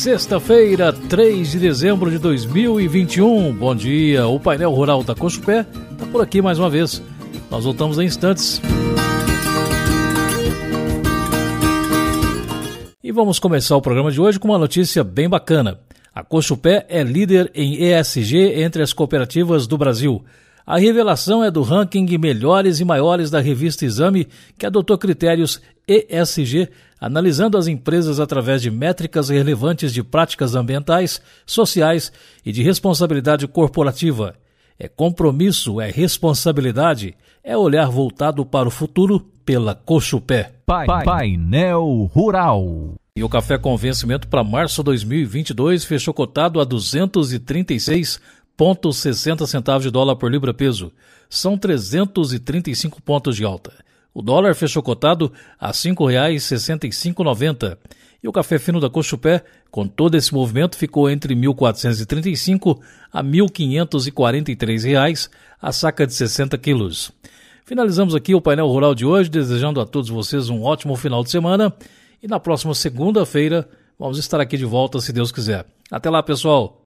Sexta-feira, 3 de dezembro de 2021. Bom dia. O painel rural da Cochupé está por aqui mais uma vez. Nós voltamos em instantes. E vamos começar o programa de hoje com uma notícia bem bacana. A Cochupé é líder em ESG entre as cooperativas do Brasil. A revelação é do ranking Melhores e Maiores da revista Exame, que adotou critérios ESG, analisando as empresas através de métricas relevantes de práticas ambientais, sociais e de responsabilidade corporativa. É compromisso, é responsabilidade, é olhar voltado para o futuro pela Cochupé. Pai, painel Rural. E o café com vencimento para março 2022 fechou cotado a 236 0,60 centavos de dólar por libra peso. São 335 pontos de alta. O dólar fechou cotado a R$ 5,6590. E o café fino da Cochupé, com todo esse movimento, ficou entre 1.435 a 1.543 reais, a saca de 60 quilos. Finalizamos aqui o painel rural de hoje, desejando a todos vocês um ótimo final de semana. E na próxima segunda-feira vamos estar aqui de volta, se Deus quiser. Até lá, pessoal!